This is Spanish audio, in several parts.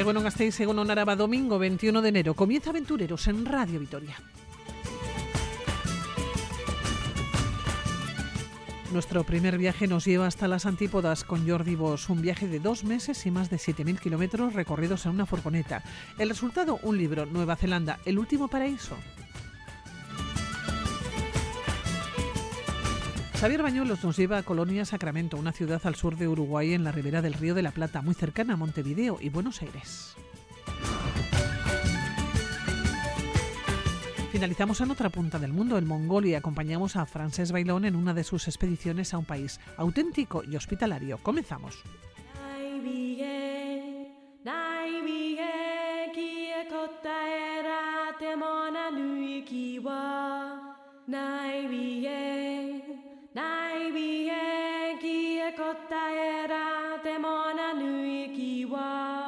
Egunon Gasteiz, Egunon Araba, domingo 21 de enero. Comienza Aventureros en Radio Vitoria. Nuestro primer viaje nos lleva hasta las antípodas con Jordi Bosch, un viaje de dos meses y más de 7.000 kilómetros recorridos en una furgoneta. El resultado, un libro, Nueva Zelanda, El último paraíso. Xavier Bañuelos nos lleva a Colonia Sacramento, una ciudad al sur de Uruguay en la ribera del Río de la Plata, muy cercana a Montevideo y Buenos Aires. Finalizamos en otra punta del mundo, en Mongolia. Acompañamos a Frances Bailón en una de sus expediciones a un país auténtico y hospitalario. Comenzamos. Nai bie ki e kota era te mona nui ki wa.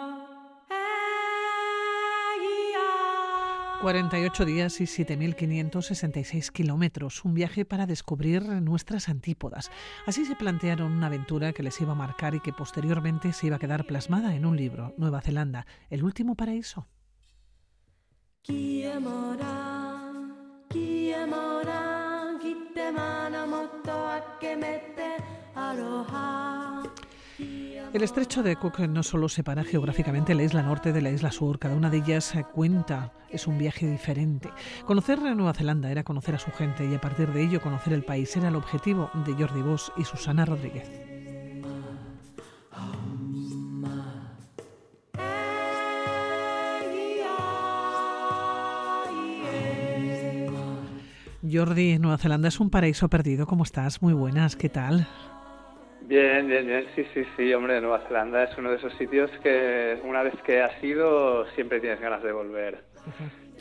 48 días y 7.566 kilómetros, un viaje para descubrir nuestras antípodas. Así se plantearon una aventura que les iba a marcar y que posteriormente se iba a quedar plasmada en un libro, Nueva Zelanda, El último paraíso. El estrecho de Cook no solo separa geográficamente la isla norte de la isla sur, cada una de ellas cuenta, es un viaje diferente. Conocer Nueva Zelanda era conocer a su gente y a partir de ello conocer el país era el objetivo de Jordi Bosch y Susana Rodríguez. Jordi, Nueva Zelanda es un paraíso perdido. ¿Cómo estás? Muy buenas, ¿qué tal? Bien, bien, bien, sí, sí, sí, hombre, Nueva Zelanda es uno de esos sitios que una vez que has ido siempre tienes ganas de volver.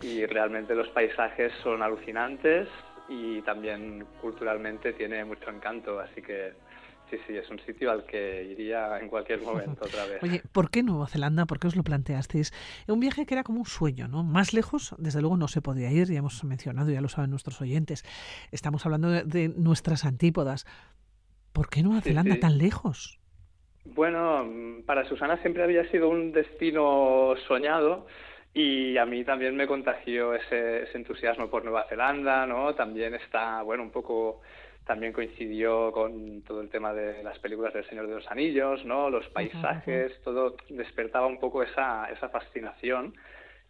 Y realmente los paisajes son alucinantes y también culturalmente tiene mucho encanto, así que sí, sí, es un sitio al que iría en cualquier momento otra vez. Oye, ¿por qué Nueva Zelanda? ¿Por qué os lo planteasteis? Un viaje que era como un sueño, ¿no? Más lejos, desde luego, no se podía ir, ya hemos mencionado, ya lo saben nuestros oyentes. Estamos hablando de, nuestras antípodas. ¿Por qué Nueva Sí, Zelanda sí. tan lejos? Bueno, mm, para Susana siempre había sido un destino soñado y a mí también me contagió ese, ese entusiasmo por Nueva Zelanda, ¿no? También está, bueno, un poco, también coincidió con todo el tema de las películas del Señor de los Anillos, ¿no? Los paisajes, todo despertaba un poco esa, esa fascinación.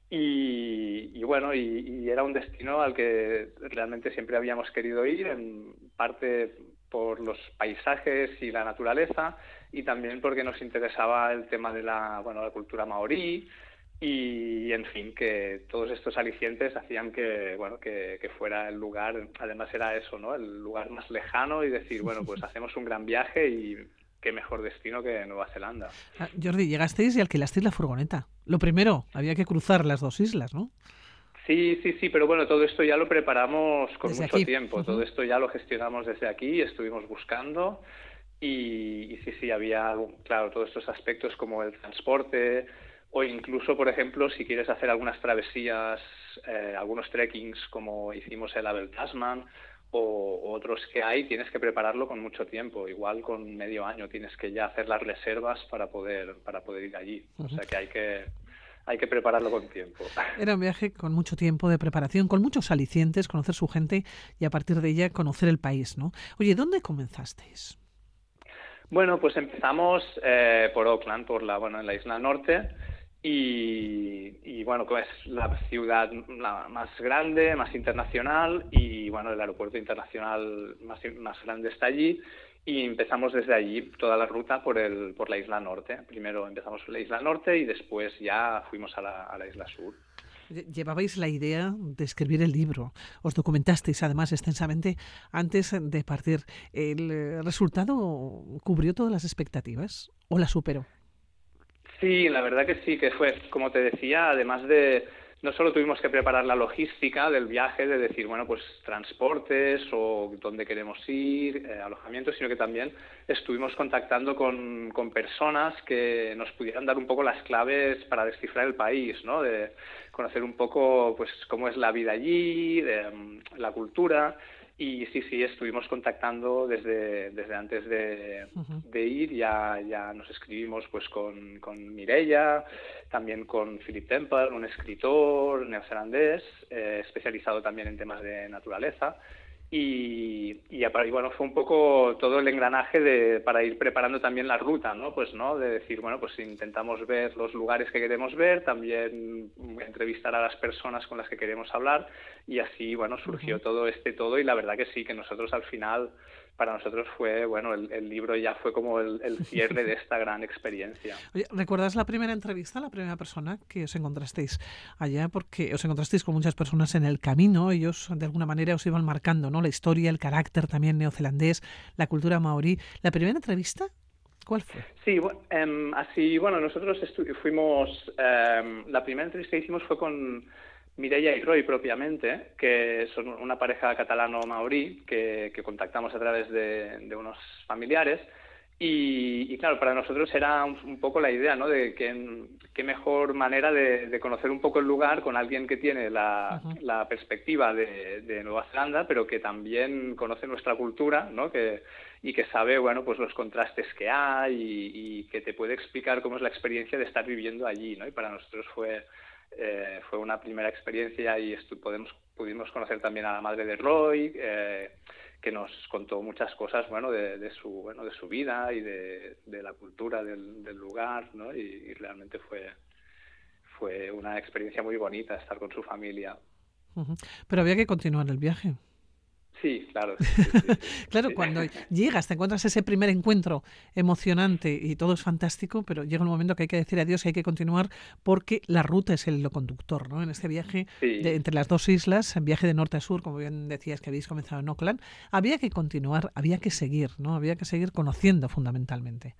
Y, y bueno, y, y era un destino al que realmente siempre habíamos querido ir, en parte por los paisajes y la naturaleza, y también porque nos interesaba el tema de la, bueno, la cultura maorí, y en fin, que todos estos alicientes hacían que, bueno, que, que fuera el lugar, además era eso, ¿no? El lugar más lejano y decir, bueno, pues hacemos un gran viaje y qué mejor destino que Nueva Zelanda. Ah, Jordi, llegasteis y alquilasteis la furgoneta. Lo primero, había que cruzar las dos islas, ¿no? Sí, sí, sí, pero bueno, todo esto ya lo preparamos con Desde mucho aquí. tiempo, todo esto ya lo gestionamos desde aquí, estuvimos buscando y, y sí, sí, había, claro, todos estos aspectos como el transporte o incluso, por ejemplo, si quieres hacer algunas travesías, eh, algunos trekkings como hicimos el Abel Tasman o, otros que hay, tienes que prepararlo con mucho tiempo, igual con medio año tienes que ya hacer las reservas para poder, para poder ir allí, o sea que hay que, hay que prepararlo con tiempo. Era un viaje con mucho tiempo de preparación, con muchos alicientes, conocer su gente y a partir de ella conocer el país, ¿no? Oye, ¿dónde comenzasteis? Bueno, pues empezamos eh, por Auckland, por la, bueno, en la isla norte, y, y, bueno, que es la ciudad la más grande, más internacional, y bueno, el aeropuerto internacional más, más grande está allí, y empezamos desde allí toda la ruta por, el, por la isla norte. Primero empezamos por la isla norte y después ya fuimos a la, a la isla sur. Llevabais la idea de escribir el libro, os documentasteis además extensamente antes de partir. ¿El eh, resultado cubrió todas las expectativas o la superó? Sí, la verdad que sí, que fue, como te decía, además de, no solo tuvimos que preparar la logística del viaje, de decir, bueno, pues transportes o dónde queremos ir, eh, alojamiento, sino que también estuvimos contactando con, con, personas que nos pudieran dar un poco las claves para descifrar el país, ¿no? De conocer un poco, pues, cómo es la vida allí, de, um, la cultura. Y sí, sí, estuvimos contactando desde, desde antes de, de ir, ya, ya nos escribimos pues con, con Mireia, también con Philip Temple, un escritor neozelandés, eh, especializado también en temas de naturaleza. Y, y, bueno, fue un poco todo el engranaje de, para ir preparando también la ruta, ¿no? Pues, ¿no? De decir, bueno, pues intentamos ver los lugares que queremos ver, también entrevistar a las personas con las que queremos hablar y así, bueno, surgió todo este todo y la verdad que sí, que nosotros al final para nosotros fue, bueno, el, libro ya fue como el, cierre de esta gran experiencia. Oye, ¿recuerdas la primera entrevista, la primera persona que os encontrasteis allá? Porque os encontrasteis con muchas personas en el camino, ellos de alguna manera os iban marcando, ¿no? La historia, el carácter también neozelandés, la cultura maorí. ¿La primera entrevista ¿Cuál fue? Sí, em, así, bueno, nosotros fuimos, em, la primera entrevista que hicimos fue con Mireia y Roy propiamente, que son una pareja catalano-maorí que, contactamos a través de, unos familiares. Y, claro, para nosotros era un, poco la idea, ¿no? De que, qué mejor manera de, conocer un poco el lugar con alguien que tiene la, perspectiva de, Nueva Zelanda, pero que también conoce nuestra cultura, ¿no? Que, y que sabe, bueno, pues los contrastes que hay y, y, que te puede explicar cómo es la experiencia de estar viviendo allí, ¿no? Y para nosotros fue, eh, fue una primera experiencia y podemos, pudimos conocer también a la madre de Roy, eh, que nos contó muchas cosas bueno, de, su, bueno, de su vida y de, la cultura del, lugar, ¿no? y, realmente fue, fue una experiencia muy bonita estar con su familia. Pero había que continuar el viaje. Sí, claro. claro, cuando llegas, te encuentras ese primer encuentro emocionante y todo es fantástico, pero llega un momento que hay que decir adiós y hay que continuar porque la ruta es el conductor, ¿no? En este viaje entre las dos islas, en viaje de norte a sur, como bien decías que habéis comenzado en Auckland, había que continuar, había que seguir, ¿no? Había que seguir conociendo fundamentalmente.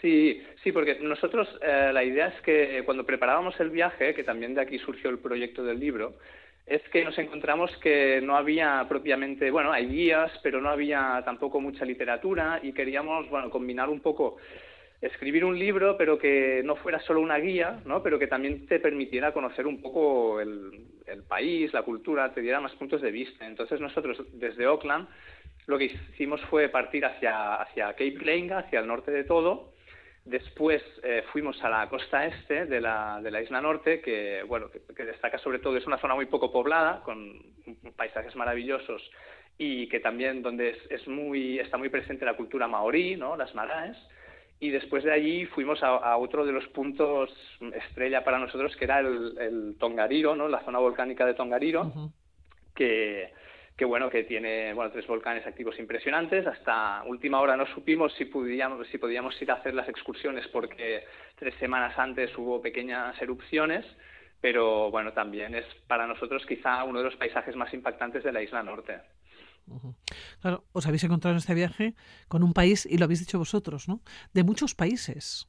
Sí, sí, porque nosotros eh, la idea es que cuando preparábamos el viaje, que también de aquí surgió el proyecto del libro, es que nos encontramos que no había propiamente, bueno, hay guías, pero no había tampoco mucha literatura y queríamos, bueno, combinar un poco escribir un libro, pero que no fuera solo una guía, ¿no? pero que también te permitiera conocer un poco el, el país, la cultura, te diera más puntos de vista. Entonces nosotros desde Auckland lo que hicimos fue partir hacia, hacia Cape Reinga, hacia el norte de todo, Después eh, fuimos a la costa este de la, de la isla norte, que, bueno, que, destaca sobre todo, es una zona muy poco poblada, con paisajes maravillosos y que también donde es, muy, está muy presente la cultura maorí, ¿no? las maraes. Y después de allí fuimos a, otro de los puntos estrella para nosotros, que era el, Tongariro, ¿no? la zona volcánica de Tongariro, que que bueno, que tiene bueno, tres volcanes activos impresionantes. Hasta última hora no supimos si podíamos, si podíamos ir a hacer las excursiones porque tres semanas antes hubo pequeñas erupciones, pero bueno, también es para nosotros quizá uno de los paisajes más impactantes de la isla norte. Claro, os habéis encontrado en este viaje con un país, y lo habéis dicho vosotros, ¿no? De muchos países.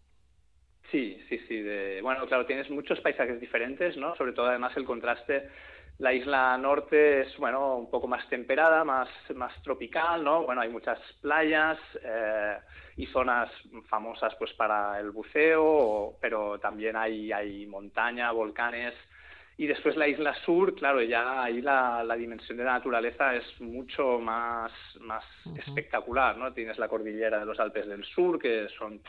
Sí, sí, sí. De, bueno, claro, tienes muchos paisajes diferentes, ¿no? Sobre todo, además, el contraste la isla norte es, bueno, un poco más temperada, más, más tropical, ¿no? Bueno, hay muchas playas eh, y zonas famosas pues para el buceo, pero también hay, hay montaña, volcanes. Y después la isla sur, claro, ya ahí la, la dimensión de la naturaleza es mucho más, más espectacular, ¿no? Tienes la cordillera de los Alpes del Sur, que son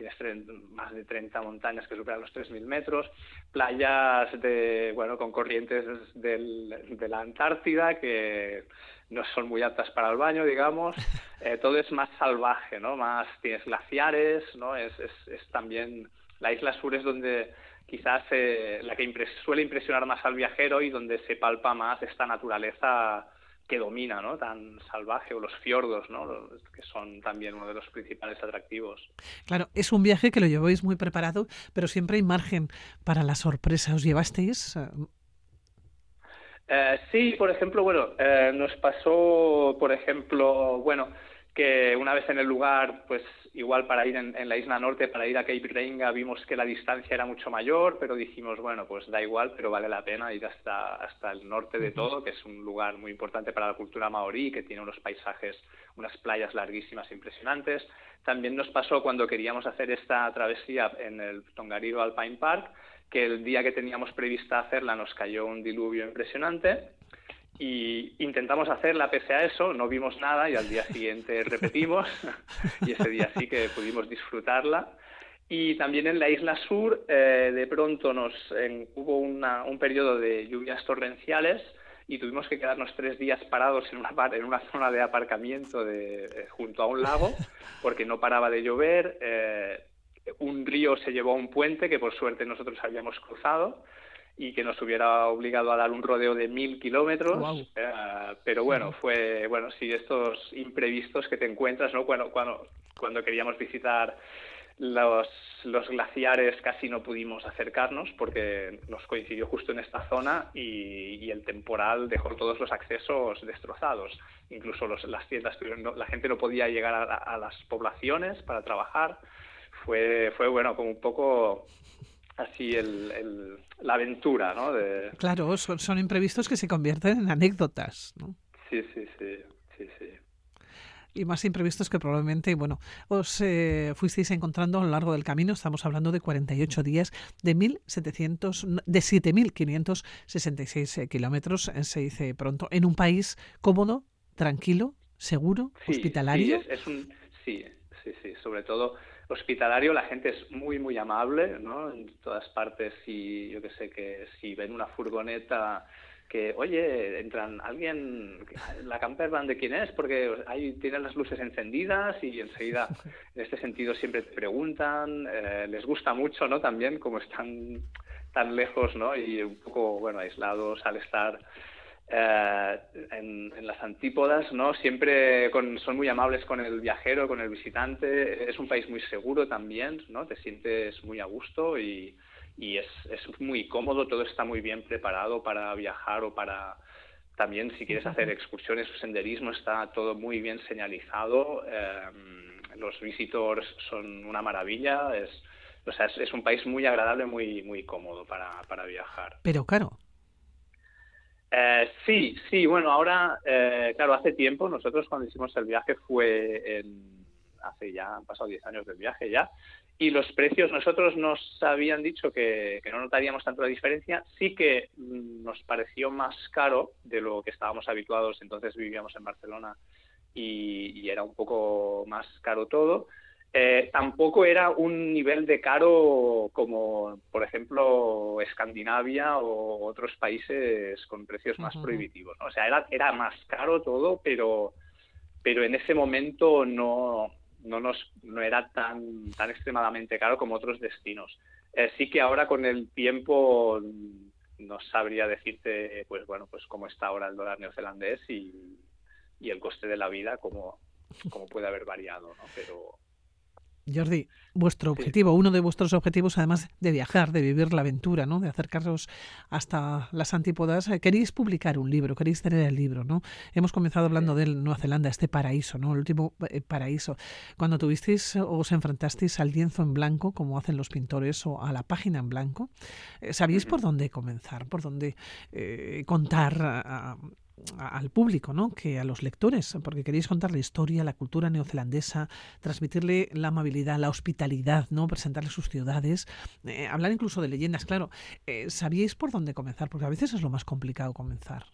tienes más de 30 montañas que superan los 3.000 metros, playas de, bueno, con corrientes de la Antártida que no son muy aptas para el baño, digamos. Eh, todo es más salvaje, ¿no? Más tienes glaciares, ¿no? Es, es, también la isla sur es donde quizás eh, la que suele impresionar más al viajero y donde se palpa más esta naturaleza que domina, ¿no? Tan salvaje, o los fiordos, ¿no? Que son también uno de los principales atractivos. Claro, es un viaje que lo lleváis muy preparado, pero siempre hay margen para la sorpresa. ¿Os llevasteis? Eh, sí, por ejemplo, bueno, eh, nos pasó, por ejemplo, bueno, que una vez en el lugar, pues igual para ir en, la isla norte, para ir a Cape Reinga, vimos que la distancia era mucho mayor, pero dijimos, bueno, pues da igual, pero vale la pena ir hasta, hasta el norte de todo, que es un lugar muy importante para la cultura maorí, que tiene unos paisajes, unas playas larguísimas, impresionantes. También nos pasó cuando queríamos hacer esta travesía en el Tongariro Alpine Park, que el día que teníamos prevista hacerla nos cayó un diluvio impresionante y intentamos hacerla pese a eso, no vimos nada y al día siguiente repetimos y ese día sí que pudimos disfrutarla. Y también en la isla sur eh, de pronto nos hubo un periodo de lluvias torrenciales y tuvimos que quedarnos tres días parados en una, en una zona de aparcamiento de, eh, junto a un lago porque no paraba de llover. Eh, un río se llevó a un puente que por suerte nosotros habíamos cruzado y que nos hubiera obligado a dar un rodeo de mil kilómetros. Eh, pero bueno, fue, bueno, sí, estos imprevistos que te encuentras, ¿no? Cuando, cuando, cuando queríamos visitar los, los glaciares casi no pudimos acercarnos porque nos coincidió justo en esta zona y, el temporal dejó todos los accesos destrozados. Incluso los, las tiendas, la gente no podía llegar a, a las poblaciones para trabajar. Fue, fue bueno, como un poco así el, la aventura, ¿no? De... Claro, son, imprevistos que se convierten en anécdotas, ¿no? Sí, sí, sí, sí, sí. Y más imprevistos que probablemente, bueno, os eh, fuisteis encontrando a lo largo del camino. Estamos hablando de 48 días, de 1.700, de 7.566 eh, kilómetros, eh, se dice pronto, en un país cómodo, tranquilo, seguro, hospitalario. Sí, es un, sí, sí, sí, sobre todo hospitalario, la gente es muy, muy amable, ¿no? En todas partes, si yo que sé, que si ven una furgoneta que, oye, entran alguien, la camper van de quién es, porque ahí tienen las luces encendidas y enseguida, en este sentido, siempre te preguntan, eh, les gusta mucho, ¿no? También, como están tan lejos, ¿no? Y un poco, bueno, aislados al estar eh, en, las antípodas, ¿no? Siempre son muy amables con el viajero, con el visitante. Es un país muy seguro también, ¿no? Te sientes muy a gusto y, es, muy cómodo. Todo está muy bien preparado para viajar o para también si quieres hacer excursiones o senderismo está todo muy bien señalizado. Eh, los visitors son una maravilla. Es, o sea, es, un país muy agradable, muy muy cómodo para, para viajar. Pero claro, eh, sí, sí, bueno, ahora, eh, claro, hace tiempo, nosotros cuando hicimos el viaje fue en, hace ya, han pasado 10 años del viaje ya, y los precios nosotros nos habían dicho que, no notaríamos tanto la diferencia, sí que mm, nos pareció más caro de lo que estábamos habituados, entonces vivíamos en Barcelona y era un poco más caro todo, eh, tampoco era un nivel de caro como, por ejemplo, Escandinavia o otros países con precios más prohibitivos. O sea, era, era más caro todo, pero, pero en ese momento no, no, nos, no era tan, tan extremadamente caro como otros destinos. Eh, sí que ahora con el tiempo no sabría decirte, pues bueno, pues cómo está ahora el dólar neozelandés y, y el coste de la vida, cómo, cómo puede haber variado, ¿no? Pero Jordi, vuestro objetivo, uno de vuestros objetivos, además de viajar, de vivir la aventura, ¿no? de acercaros hasta las antípodas, eh, queréis publicar un libro, queréis tener el libro, ¿no? Hemos comenzado hablando de Nueva Zelanda, este paraíso, ¿no? El último eh, paraíso. Cuando tuvisteis o os enfrentasteis al lienzo en blanco, como hacen los pintores, o a la página en blanco, eh, ¿sabíais por dónde comenzar, por dónde contar a, al público, ¿no? que a los lectores, porque queréis contar la historia, la cultura neozelandesa, transmitirle la amabilidad, la hospitalidad, ¿no? presentarle sus ciudades, eh, hablar incluso de leyendas. Claro, eh, ¿sabíais por dónde comenzar? Porque a veces es lo más complicado comenzar.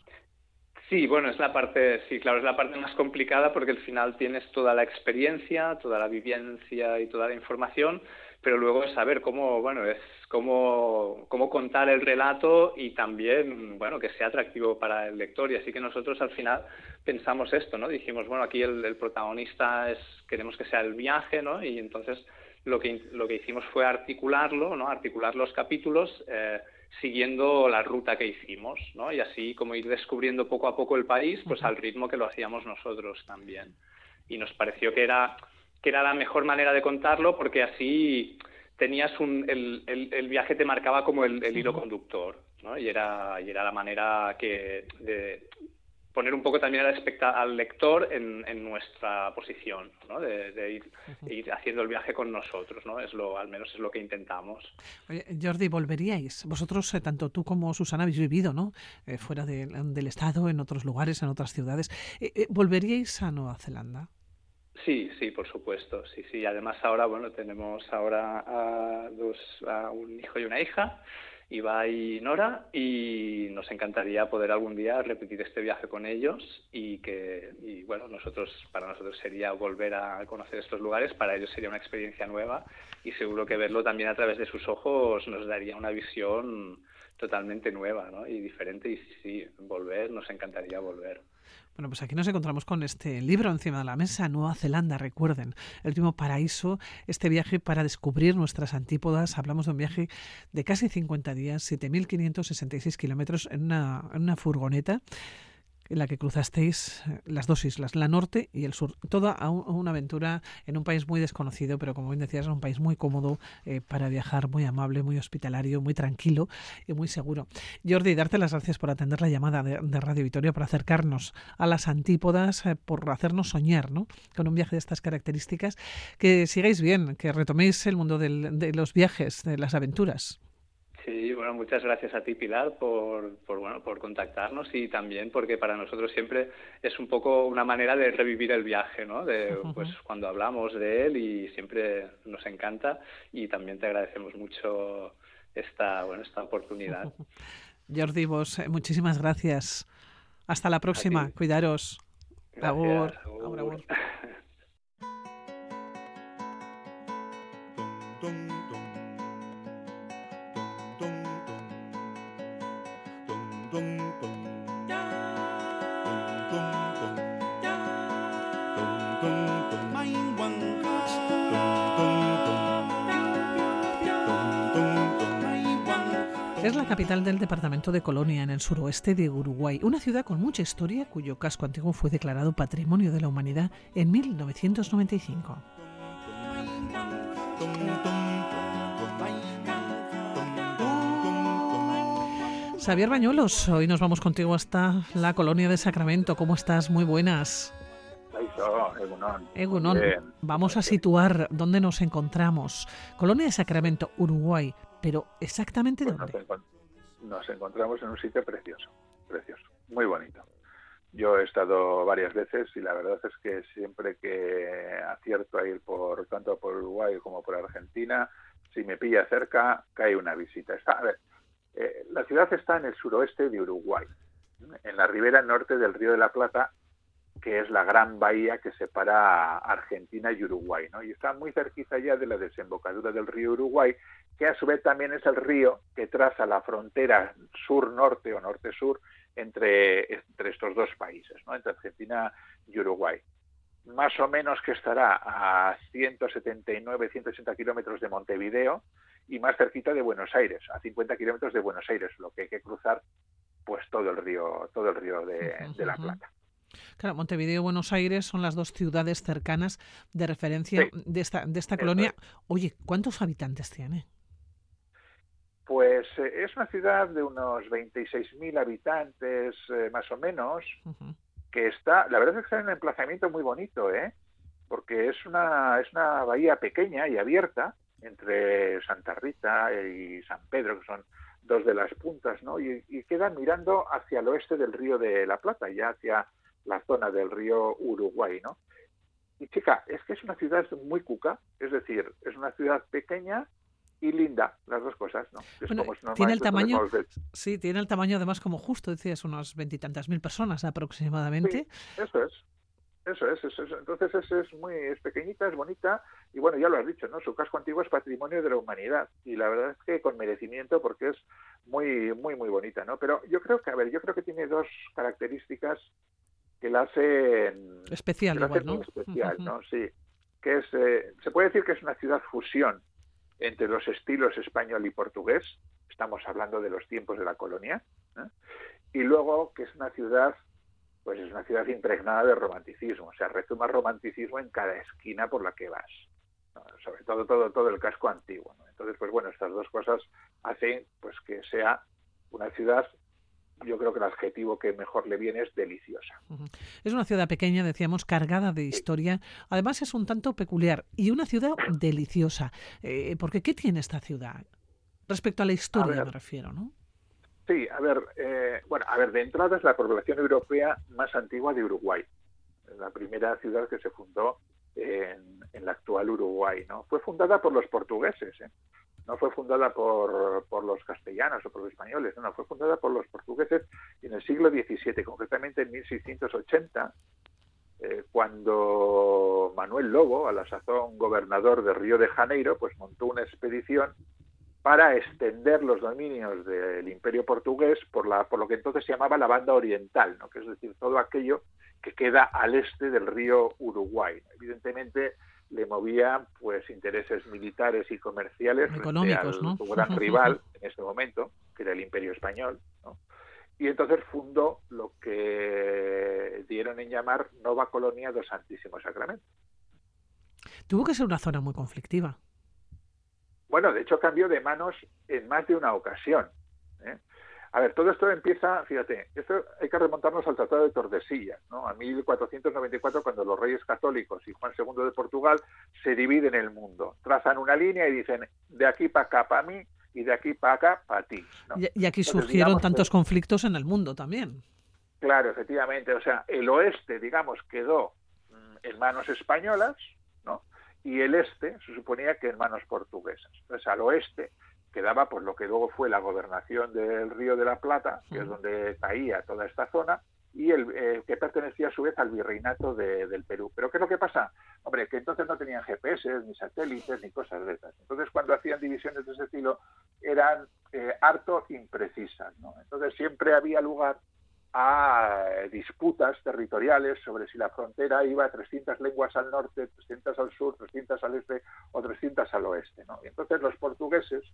Sí, bueno, es la parte, sí, claro, es la parte más complicada porque al final tienes toda la experiencia, toda la vivencia y toda la información, pero luego es saber cómo, bueno, es cómo, cómo contar el relato y también, bueno, que sea atractivo para el lector. Y así que nosotros al final pensamos esto, ¿no? Dijimos, bueno, aquí el, protagonista es, queremos que sea el viaje, ¿no? Y entonces lo que, lo que hicimos fue articularlo, ¿no? Articular los capítulos eh, siguiendo la ruta que hicimos, ¿no? Y así como ir descubriendo poco a poco el país, pues al ritmo que lo hacíamos nosotros también. Y nos pareció que era que era la mejor manera de contarlo porque así tenías un, el, el, viaje te marcaba como el, hilo conductor, ¿no? Y era, y era la manera que de poner un poco también al, al lector en, en, nuestra posición, ¿no? De, ir, ir, haciendo el viaje con nosotros, ¿no? Es lo, al menos es lo que intentamos. Oye, Jordi, ¿volveríais? Vosotros, eh, tanto tú como Susana, habéis vivido, ¿no? Eh, fuera del Estado, en otros lugares, en otras ciudades. Eh, ¿Volveríais a Nueva Zelanda? Sí, sí, por supuesto, sí, sí. Además ahora, bueno, tenemos ahora a, dos, a un hijo y una hija Iba y Nora y nos encantaría poder algún día repetir este viaje con ellos y que, y bueno, nosotros, para nosotros sería volver a conocer estos lugares, para ellos sería una experiencia nueva y seguro que verlo también a través de sus ojos nos daría una visión totalmente nueva ¿no? y diferente y sí, volver, nos encantaría volver. Bueno, pues aquí nos encontramos con este libro encima de la mesa, Nueva Zelanda, recuerden, el último paraíso, este viaje para descubrir nuestras antípodas. Hablamos de un viaje de casi 50 días, 7.566 kilómetros en una, en una furgoneta en la que cruzasteis eh, las dos islas, la norte y el sur. Toda una aventura en un país muy desconocido, pero como bien decías, en un país muy cómodo eh, para viajar, muy amable, muy hospitalario, muy tranquilo y muy seguro. Jordi, darte las gracias por atender la llamada de, Radio Vitoria, por acercarnos a las antípodas, eh, por hacernos soñar ¿no? con un viaje de estas características. Que sigáis bien, que retoméis el mundo de los viajes, de las aventuras. Sí, bueno, muchas gracias a ti, Pilar, por, por, bueno, por contactarnos y también porque para nosotros siempre es un poco una manera de revivir el viaje, ¿no? De, pues cuando hablamos de él y siempre nos encanta y también te agradecemos mucho esta, bueno, esta oportunidad. Jordi, vos, eh, muchísimas gracias. Hasta la próxima. Cuidaros. Gracias, Es la capital del departamento de Colonia, en el suroeste de Uruguay, una ciudad con mucha historia cuyo casco antiguo fue declarado Patrimonio de la Humanidad en 1995. Xavier Bañuelos, hoy nos vamos contigo hasta la colonia de Sacramento. ¿Cómo estás? Muy buenas. Egunon. Vamos a situar dónde nos encontramos. Colonia de Sacramento, Uruguay. Pero exactamente pues dónde? Nos, encontramos en un sitio precioso, precioso, muy bonito. Yo he estado varias veces y la verdad es que siempre que acierto a ir por tanto por Uruguay como por Argentina, si me pilla cerca, cae una visita. Está, a ver, eh, la ciudad está en el suroeste de Uruguay, en la ribera norte del Río de la Plata, que es la gran bahía que separa Argentina y Uruguay, ¿no? Y está muy cerquita ya de la desembocadura del río Uruguay, que a su vez también es el río que traza la frontera sur-norte o norte-sur entre, entre estos dos países, ¿no? Entre Argentina y Uruguay. Más o menos que estará a 179, 180 kilómetros de Montevideo y más cerquita de Buenos Aires, a 50 kilómetros de Buenos Aires, lo que hay que cruzar pues todo el río, todo el río de, de la Plata. Claro, Montevideo y Buenos Aires son las dos ciudades cercanas de referencia de esta, de esta colonia. Oye, ¿cuántos habitantes tiene? Pues eh, es una ciudad de unos 26.000 habitantes, eh, más o menos, que está, la verdad es que está en un emplazamiento muy bonito, ¿eh? Porque es una, es una bahía pequeña y abierta entre Santa Rita y San Pedro, que son dos de las puntas, ¿no? Y, y queda mirando hacia el oeste del río de la Plata, ya hacia la zona del río Uruguay, ¿no? Y chica, es que es una ciudad muy cuca, es decir, es una ciudad pequeña y linda, las dos cosas, ¿no? tiene el tamaño, sí, tiene el tamaño además como justo, decías, unas veintitantas mil personas aproximadamente. eso es. Eso es, eso es. Entonces es, es muy es pequeñita, es bonita y bueno, ya lo has dicho, ¿no? Su casco antiguo es patrimonio de la humanidad y la verdad es que con merecimiento porque es muy muy muy bonita, ¿no? Pero yo creo que a ver, yo creo que tiene dos características que la hacen especial, ¿no? especial, ¿no? Sí, que es eh, se puede decir que es una ciudad fusión entre los estilos español y portugués. Estamos hablando de los tiempos de la colonia. ¿eh? Y luego que es una ciudad pues es una ciudad impregnada de romanticismo, o sea, rezuma romanticismo en cada esquina por la que vas, sobre todo todo todo el casco antiguo. Entonces, pues bueno, estas dos cosas hacen pues que sea una ciudad yo creo que el adjetivo que mejor le viene es deliciosa. Es una ciudad pequeña, decíamos, cargada de historia. Además es un tanto peculiar y una ciudad deliciosa. Eh, porque ¿qué tiene esta ciudad? Respecto a la historia me refiero, ¿no? Sí, a ver, eh, bueno, a ver, de entrada es la población europea más antigua de Uruguay, la primera ciudad que se fundó en, en el actual Uruguay, ¿no? Fue fundada por los portugueses, ¿eh? No fue fundada por, los castellanos o por los españoles, no, fue fundada por los portugueses en el siglo XVII, concretamente en 1680, eh, cuando Manuel Lobo, a la sazón gobernador de Río de Janeiro, pues montó una expedición para extender los dominios del imperio portugués por, la, por lo que entonces se llamaba la banda oriental, ¿no? que es decir, todo aquello que queda al este del río Uruguay. Evidentemente, le movían pues intereses militares y comerciales económicos, ¿no? su gran rival en ese momento, que era el Imperio español, y entonces fundó lo que dieron en llamar Nova Colonia do Santísimo Sacramento. Tuvo que ser una zona muy conflictiva. Bueno, de hecho cambió de manos en más de una ocasión. ¿eh? A ver, todo esto empieza, fíjate, esto hay que remontarnos al Tratado de Tordesillas, ¿no? A 1494, cuando los reyes católicos y Juan II de Portugal se dividen el mundo, trazan una línea y dicen de aquí para acá para mí y de aquí para acá para ti. Y, aquí surgieron tantos conflictos en el mundo también. Claro, efectivamente. O sea, el oeste, digamos, quedó mm, en manos españolas, ¿no? Y el este se suponía que en manos portuguesas. Entonces, al oeste quedaba pues lo que luego fue la gobernación del Río de la Plata, que es donde caía toda esta zona, y el eh, que pertenecía a su vez al virreinato del Perú. Pero ¿qué es lo que pasa? Hombre, que entonces no tenían GPS, ni satélites, ni cosas de esas. Entonces, cuando hacían divisiones de ese estilo, eran eh, harto imprecisas. ¿no? Entonces, siempre había lugar a disputas territoriales sobre si la frontera iba a 300 lenguas al norte, 300 al sur, 300 al este o 300 al oeste. ¿no? Entonces los portugueses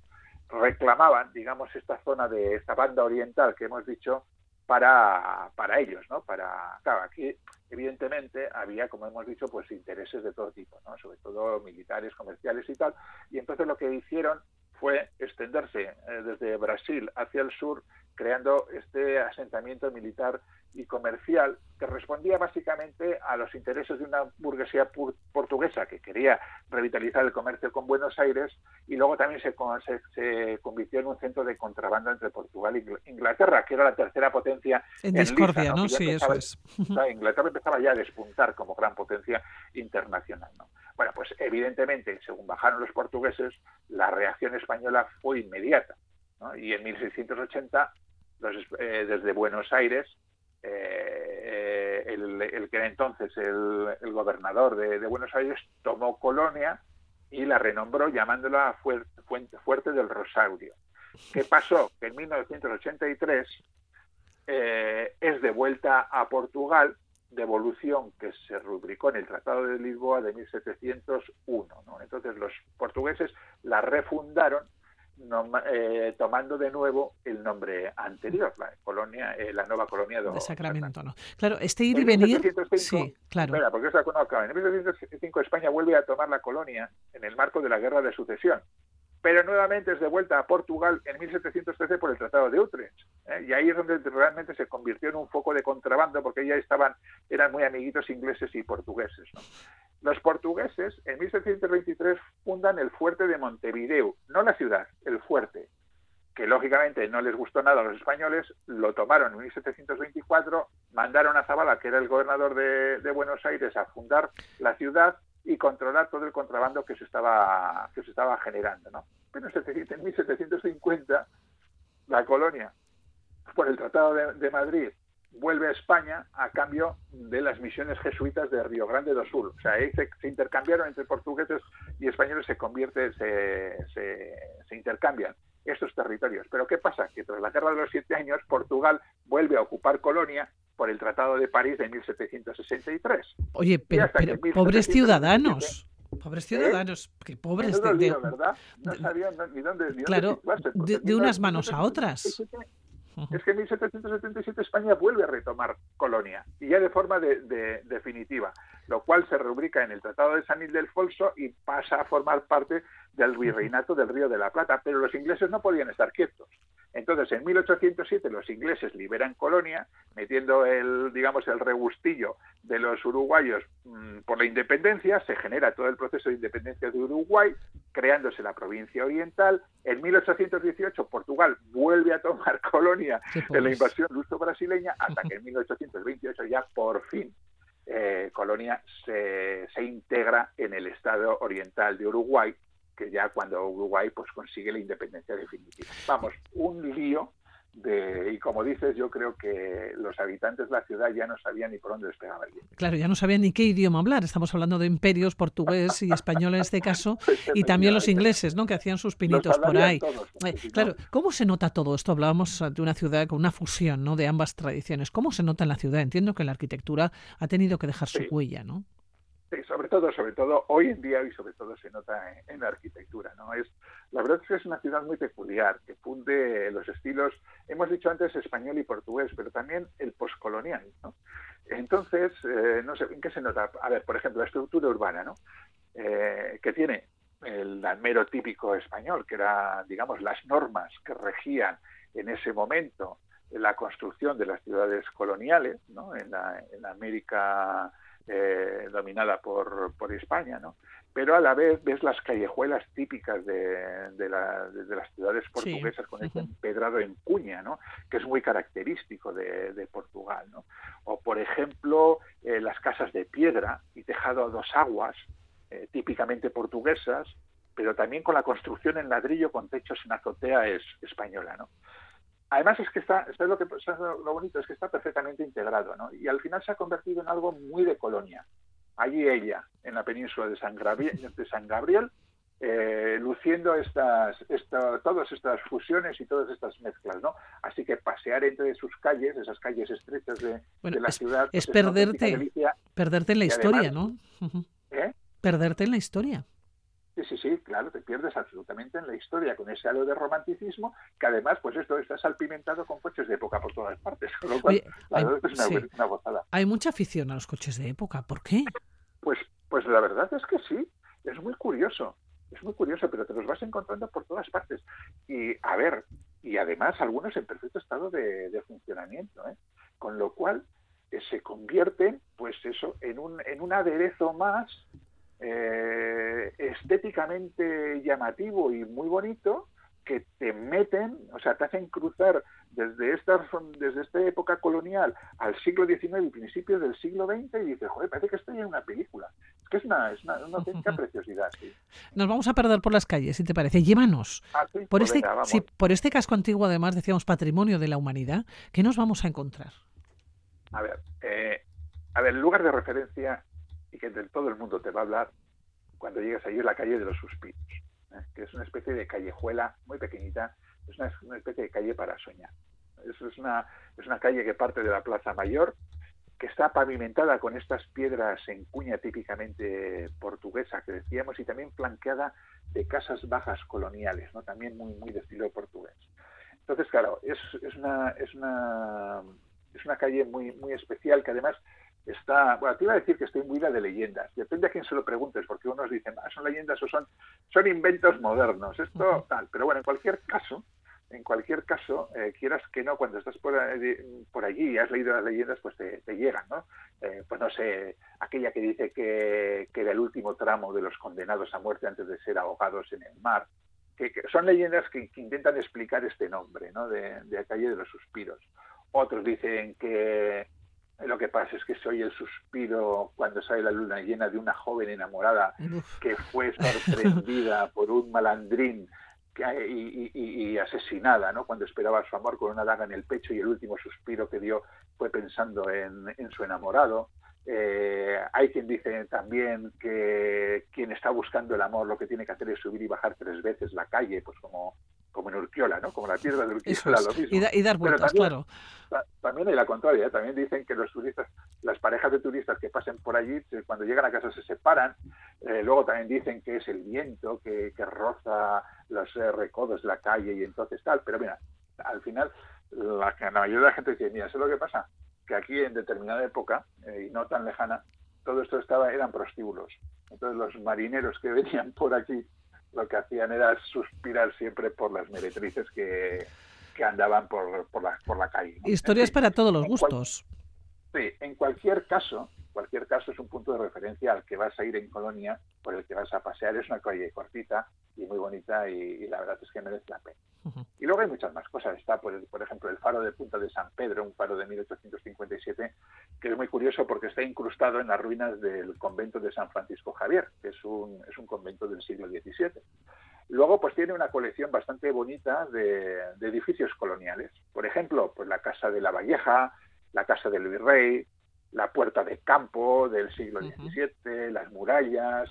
reclamaban, digamos, esta zona de esta banda oriental que hemos dicho para, para ellos, ¿no? Para, claro, aquí evidentemente había, como hemos dicho, pues intereses de todo tipo. Sobre todo militares, comerciales y tal. Y entonces lo que hicieron fue extenderse eh, desde Brasil hacia el sur creando este asentamiento militar y comercial que respondía básicamente a los intereses de una burguesía portuguesa que quería revitalizar el comercio con Buenos Aires y luego también se, se, convirtió en un centro de contrabando entre Portugal e Inglaterra, que era la tercera potencia en, discordia, ¿no? Sí, eso es. Inglaterra empezaba ya a despuntar como gran potencia internacional, ¿no? Bueno, pues evidentemente, según bajaron los portugueses, la reacción española fue inmediata. Y en 1680 eh, desde Buenos Aires, eh, el, que era entonces el, gobernador de, Buenos Aires tomó Colonia y la renombró llamándola Fuerte, Fuerte del Rosario. ¿Qué pasó? Que en 1983 eh, es devuelta a Portugal, devolución que se rubricó en el Tratado de Lisboa de 1701. Entonces los portugueses la refundaron eh, tomando de nuevo el nombre anterior, la colonia, eh, la nueva colonia de Sacramento. ¿no? Claro, este ir y venir. sí, claro. porque en 1705 España vuelve a tomar la colonia en el marco de la Guerra de Sucesión, pero nuevamente es de vuelta a Portugal en 1713 por el Tratado de Utrecht. ¿eh? Y ahí es donde realmente se convirtió en un foco de contrabando, porque ya estaban, eran muy amiguitos ingleses y portugueses. Los portugueses en 1723 fundan el fuerte de Montevideo, no la ciudad, el fuerte, que lógicamente no les gustó nada a los españoles, lo tomaron en 1724, mandaron a Zavala, que era el gobernador de, Buenos Aires, a fundar la ciudad y controlar todo el contrabando que se estaba, que se estaba generando. ¿no? Pero en 1750 la colonia, por el Tratado de Madrid, vuelve a España a cambio de las misiones jesuitas de Río Grande do Sul. O sea, ahí se, intercambiaron entre portugueses y españoles, se convierte, se, se, intercambian estos territorios. Pero ¿qué pasa? Que tras la Guerra de los Siete Años, Portugal vuelve a ocupar Colonia por el Tratado de París de 1763. Oye, pero, pobres ciudadanos. Pobres ciudadanos, que pobres de, ¿verdad? No sabían ni dónde, claro, de, unas manos a otras es que en 1777 España vuelve a retomar Colonia, y ya de forma de, definitiva, lo cual se rubrica en el Tratado de San Ildefonso y pasa a formar parte del virreinato del Río de la Plata. Pero los ingleses no podían estar quietos. Entonces, en 1807 los ingleses liberan Colonia, metiendo el, digamos, el rebustillo de los uruguayos mm, por la independencia, se genera todo el proceso de independencia de Uruguay, creándose la provincia oriental. En 1818 Portugal vuelve a tomar Colonia en la invasión luso-brasileña, hasta que en 1828 ya por fin eh, Colonia se, se integra en el Estado oriental de Uruguay que ya cuando Uruguay pues consigue la independencia definitiva. Vamos, un lío de, y como dices, yo creo que los habitantes de la ciudad ya no sabían ni por dónde despegaba el viento. Claro, ya no sabían ni qué idioma hablar. Estamos hablando de imperios, portugués y español en este caso, y también los ingleses, ¿no? Que hacían sus pinitos por ahí. Eh, claro, ¿cómo se nota todo esto? Hablábamos de una ciudad con una fusión, ¿no? De ambas tradiciones. ¿Cómo se nota en la ciudad? Entiendo que la arquitectura ha tenido que dejar su huella, ¿no? Sí, sobre todo, sobre todo hoy en día y sobre todo se nota en, la arquitectura, ¿no? Es la verdad es que es una ciudad muy peculiar que funde los estilos, hemos dicho antes español y portugués, pero también el poscolonial, ¿no? Entonces, eh, no sé, ¿en qué se nota? A ver, por ejemplo, la estructura urbana, ¿no? Eh, que tiene el almero típico español, que era, digamos, las normas que regían en ese momento la construcción de las ciudades coloniales, ¿no? En la, en la América eh, dominada por, por España, ¿no? Pero a la vez ves las callejuelas típicas de, de, las ciudades portuguesas con ese empedrado en cuña, ¿no? Que es muy característico de, Portugal, ¿no? O, por ejemplo, eh, las casas de piedra y tejado a dos aguas, eh, típicamente portuguesas, pero también con la construcción en ladrillo con techos en azotea es española, ¿no? Además es que está, es lo que lo bonito es que está perfectamente integrado, ¿no? Y al final se ha convertido en algo muy de colonia. Allí ella, en la península de San Gabriel, de San Gabriel eh, luciendo estas, todas estas fusiones y todas estas mezclas, ¿no? Así que pasear entre sus calles, esas calles estrechas de, la ciudad, es pues perderte, perderte en la historia, ¿no? ¿eh? Perderte en la historia. Sí, sí, sí, claro, te pierdes absolutamente en la historia con ese halo de romanticismo, que además, pues esto está salpimentado con coches de época por todas partes, con lo cual, hay, es una, gozada. Hay mucha afición a los coches de época, ¿por qué? Pues, pues la verdad es que sí, es muy curioso, es muy curioso, pero te los vas encontrando por todas partes. Y a ver, y además algunos en perfecto estado de, funcionamiento, ¿eh? con lo cual eh, se convierte, pues eso, en un, en un aderezo más eh, estéticamente llamativo y muy bonito que te meten, o sea, te hacen cruzar desde esta, desde esta época colonial al siglo XIX y principios del siglo XX y dices, joder, parece que estoy en una película. Es que es una, es una, auténtica preciosidad. Nos vamos a perder por las calles, si te parece. Llévanos. Ah, por, pues este, por este casco antiguo, además, decíamos patrimonio de la humanidad, ¿qué nos vamos a encontrar? A ver, eh, a ver, el lugar de referencia y que de todo el mundo te va a hablar cuando llegas allí es la calle de los suspiros, ¿eh? que es una especie de callejuela muy pequeñita, es una, especie de calle para soñar. Es, es, una, es una calle que parte de la Plaza Mayor, que está pavimentada con estas piedras en cuña típicamente portuguesa que decíamos y también flanqueada de casas bajas coloniales, ¿no? también muy, muy de estilo portugués. Entonces, claro, es, es, una, es, una, es una calle muy, muy especial que además está, bueno, te iba a decir que estoy muy de leyendas, depende a quién se lo preguntes, porque unos dicen, ah, son leyendas o son, son inventos modernos, esto tal, pero bueno, en cualquier caso, en cualquier caso, eh, quieras que no, cuando estás por, eh, por allí y has leído las leyendas, pues te, llegan, ¿no? Eh, pues no sé, aquella que dice que, que, era el último tramo de los condenados a muerte antes de ser ahogados en el mar, que, son leyendas que, intentan explicar este nombre, ¿no? De, de la calle de los suspiros. Otros dicen que lo que pasa es que soy el suspiro cuando sale la luna llena de una joven enamorada que fue sorprendida por un malandrín y, asesinada, ¿no? Cuando esperaba su amor con una daga en el pecho y el último suspiro que dio fue pensando en, su enamorado. Eh, hay quien dice también que quien está buscando el amor lo que tiene que hacer es subir y bajar tres veces la calle, pues como como en Urquiola, ¿no? Como la piedra de Urquiola, lo mismo. Y, dar vueltas, claro. También hay la contraria, ¿eh? también dicen que los turistas, las parejas de turistas que pasen por allí, cuando llegan a casa se separan. Eh, luego también dicen que es el viento que, que roza los eh, recodos de la calle y entonces tal. Pero mira, al final la, la mayoría de la gente dice, mira, ¿eso es lo que pasa? Que aquí en determinada época, y no tan lejana, todo esto estaba eran prostíbulos. Entonces los marineros que venían por aquí lo que hacían era suspirar siempre por las meretrices que, que andaban por, por, la, por la calle. Historias para todos los gustos. sí, en cualquier caso, cualquier caso es un punto de referencia al que vas a ir en Colonia, por el que vas a pasear. Es una calle cortita y muy bonita y, la verdad es que merece la pena. Y luego hay muchas más cosas. Está, por, por, ejemplo, el faro de Punta de San Pedro, un faro de 1857, que es muy curioso porque está incrustado en las ruinas del convento de San Francisco Javier, que es un, es un convento del siglo XVII. Luego, pues tiene una colección bastante bonita de, edificios coloniales. Por ejemplo, pues la Casa de la Valleja, la Casa del Virrey, la Puerta de Campo del siglo XVII, las murallas.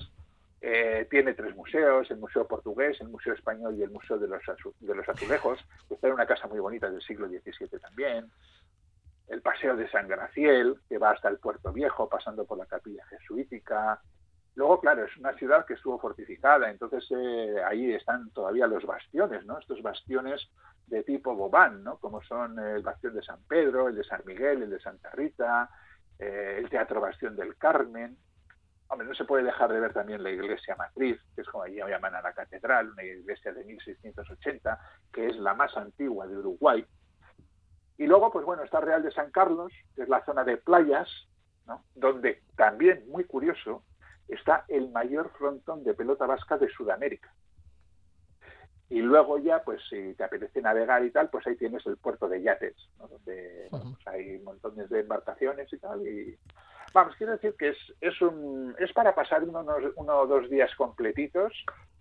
Eh, tiene tres museos, el Museo Portugués, el Museo Español y el Museo de los, de los Azulejos. Está en una casa muy bonita del siglo XVII también. El Paseo de San Graciel, que va hasta el Puerto Viejo, pasando por la Capilla Jesuítica, Luego, claro, es una ciudad que estuvo fortificada, entonces eh, ahí están todavía los bastiones, ¿no? Estos bastiones de tipo Bobán, ¿no? Como son el bastión de San Pedro, el de San Miguel, el de Santa Rita, eh, el Teatro Bastión del Carmen. Hombre, no se puede dejar de ver también la iglesia matriz, que es como allí llaman a la catedral, una iglesia de 1680, que es la más antigua de Uruguay. Y luego, pues bueno, está Real de San Carlos, que es la zona de playas, donde también, muy curioso, está el mayor frontón de pelota vasca de Sudamérica. Y luego ya, pues si te apetece navegar y tal, pues ahí tienes el puerto de yates, donde pues, hay montones de embarcaciones y tal. Y vamos, quiero decir que es, es, un, es para pasar uno, uno o dos días completitos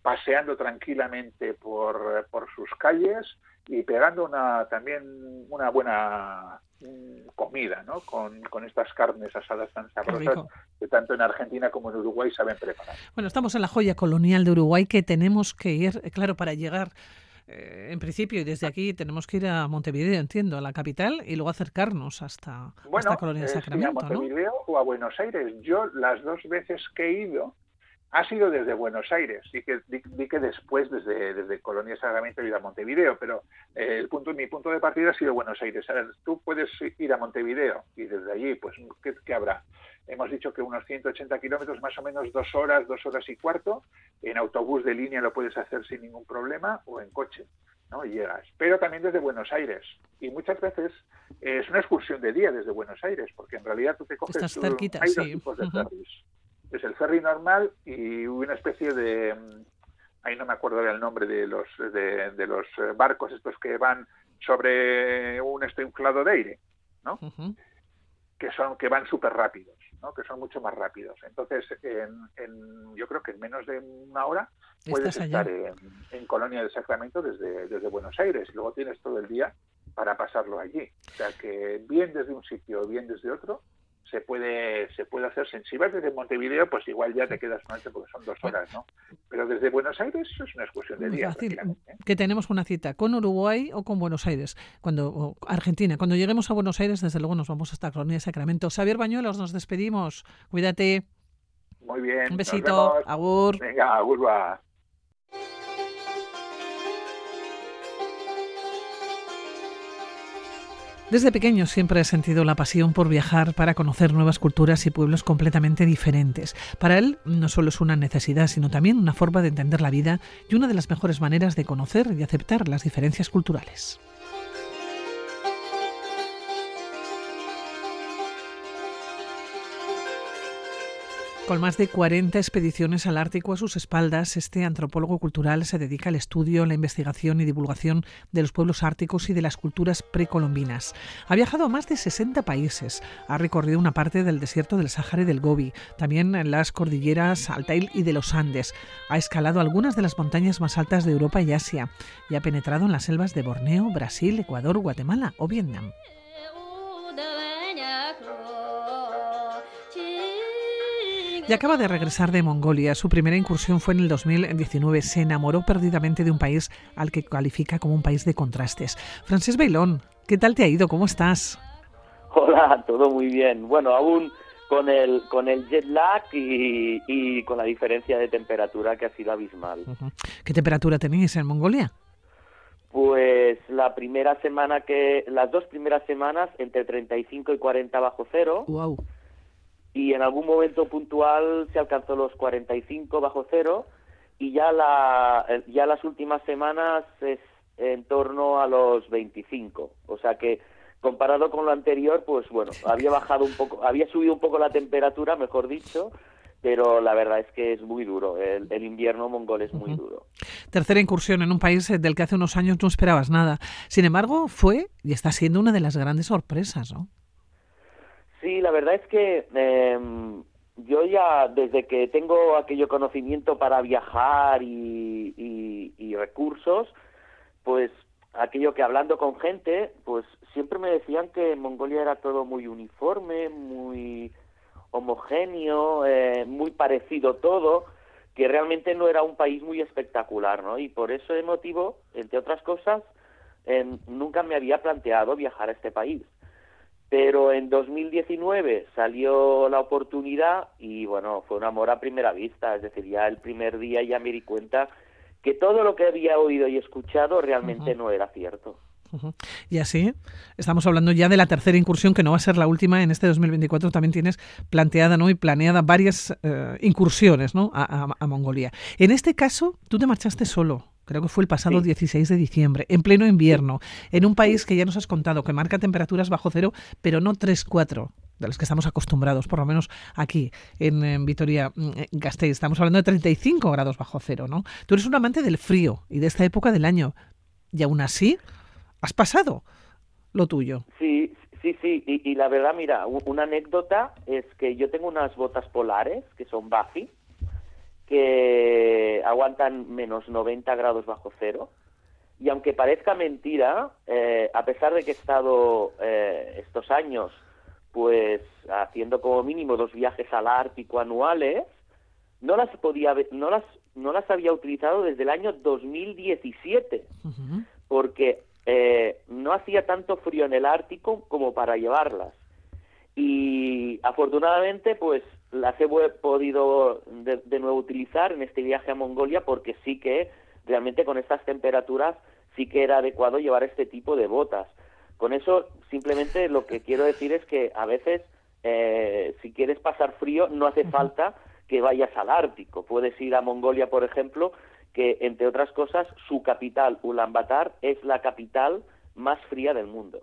paseando tranquilamente por, por sus calles y pegando una, también una buena mm, comida, ¿no? Con, con estas carnes asadas tan sabrosas que tanto en Argentina como en Uruguay saben preparar. Bueno, estamos en la joya colonial de Uruguay que tenemos que ir, eh, claro, para llegar eh, en principio, y desde aquí tenemos que ir a Montevideo, entiendo, a la capital, y luego acercarnos hasta, bueno, Colonia de eh, Sacramento. a Montevideo o a Buenos Aires. Yo las dos veces que he ido ha sido desde Buenos Aires, y que, di, que después desde, desde Colonia Sacramento he ido a Montevideo, pero eh, el punto, mi punto de partida ha sido Buenos Aires. A ver, tú puedes ir a Montevideo y desde allí, pues, ¿qué, habrá? Hemos dicho que unos 180 kilómetros, más o menos dos horas, dos horas y cuarto. En autobús de línea lo puedes hacer sin ningún problema o en coche. ¿no? Y llegas. Pero también desde Buenos Aires. Y muchas veces es una excursión de día desde Buenos Aires, porque en realidad tú te coges... Estás cerquita, hay dos tipos de ferries es el ferry normal y una especie de mm, ahí no me acuerdo del nombre de los de, los eh, barcos estos que van sobre un esto inflado de aire no que son que van súper rápidos ¿no? que son mucho más rápidos. Entonces en, yo creo que en menos de una hora puedes estar en, en, Colonia del Sacramento desde desde Buenos Aires. Y luego tienes todo el día para pasarlo allí. O sea que bien desde un sitio bien desde otro se puede se puede hacer. Si vas desde Montevideo, pues igual ya te quedas una noche porque son dos horas, ¿no? Pero desde Buenos Aires es una excursión de día. Fácil, que tenemos una cita con Uruguay o con Buenos Aires, cuando Argentina. Cuando lleguemos a Buenos Aires, desde luego nos vamos hasta Colonia de Sacramento. Xavier Bañuelos, nos despedimos. Cuídate. Muy bien. Un besito. Agur. Venga, agur va. Desde pequeño siempre he sentido la pasión por viajar para conocer nuevas culturas y pueblos completamente diferentes. Para él no solo es una necesidad, sino también una forma de entender la vida y una de las mejores maneras de conocer y aceptar las diferencias culturales. Con más de 40 expediciones al Ártico a sus espaldas, este antropólogo cultural se dedica al estudio, la investigación y divulgación de los pueblos árticos y de las culturas precolombinas. Ha viajado a más de 60 países, ha recorrido una parte del desierto del Sáhara y del Gobi, también en las cordilleras Altair y de los Andes. Ha escalado algunas de las montañas más altas de Europa y Asia y ha penetrado en las selvas de Borneo, Brasil, Ecuador, Guatemala o Vietnam. Y acaba de regresar de Mongolia. Su primera incursión fue en el 2019. Se enamoró perdidamente de un país al que califica como un país de contrastes. Francis Bailón, ¿qué tal te ha ido? ¿Cómo estás? Hola, todo muy bien. Bueno, aún con el, con el jet lag y, con la diferencia de temperatura que ha sido abismal. ¿Qué temperatura tenéis en Mongolia? Pues la primera semana que, las dos primeras semanas entre 35 y 40 bajo cero. Wow y en algún momento puntual se alcanzó los 45 bajo cero y ya la ya las últimas semanas es en torno a los 25 o sea que comparado con lo anterior, pues bueno, había bajado un poco, había subido un poco la temperatura, mejor dicho, pero la verdad es que es muy duro. El, invierno mongol es muy duro. Tercera incursión en un país del que hace unos años no esperabas nada. Sin embargo, fue y está siendo una de las grandes sorpresas, ¿no? Sí, la verdad es que em, yo ya desde que tengo aquello conocimiento para viajar y, recursos, pues aquello que hablando con gente, pues siempre me decían que Mongolia era todo muy uniforme, muy homogéneo, eh, muy parecido todo, que realmente no era un país muy espectacular, ¿no? Y por ese motivo, entre otras cosas, nunca me había planteado viajar a este país. Pero en 2019 salió la oportunidad y bueno, fue un amor a primera vista, es decir, ya el primer día ya me di cuenta que todo lo que había oído y escuchado realmente no era cierto. Y así, estamos hablando ya de la tercera incursión, que no va a ser la última. En este 2024 también tienes planteada ¿no? y planeada varias eh, incursiones ¿no? a, Mongolia. En este caso, tú te marchaste solo. Creo que fue el pasado 16 de diciembre, en pleno invierno, en un país que ya nos has contado que marca temperaturas bajo cero, pero no 3-4 de los que estamos acostumbrados, por lo menos aquí en, Vitoria-Gasteiz. Mm, estamos hablando de 35 grados bajo cero, ¿no? Tú eres un amante del frío y de esta época del año. Y aún así, has pasado lo tuyo. Sí, sí, sí. Y, la verdad, mira, una anécdota es que yo tengo unas botas polares que son Buffy, que aguantan menos 90 grados bajo cero. Y aunque parezca mentira, eh, a pesar de que he estado eh, estos años pues haciendo como mínimo dos viajes al Ártico anuales, no las podía no las no las había utilizado desde el año 2017, porque eh, no hacía tanto frío en el Ártico como para llevarlas. Y afortunadamente, pues las he podido de, nuevo utilizar en este viaje a Mongolia porque sí que realmente con estas temperaturas sí que era adecuado llevar este tipo de botas. Con eso simplemente lo que quiero decir es que a veces eh, si quieres pasar frío no hace falta que vayas al Ártico. Puedes ir a Mongolia, por ejemplo, que, entre otras cosas, su capital, Ulaanbaatar, es la capital más fría del mundo.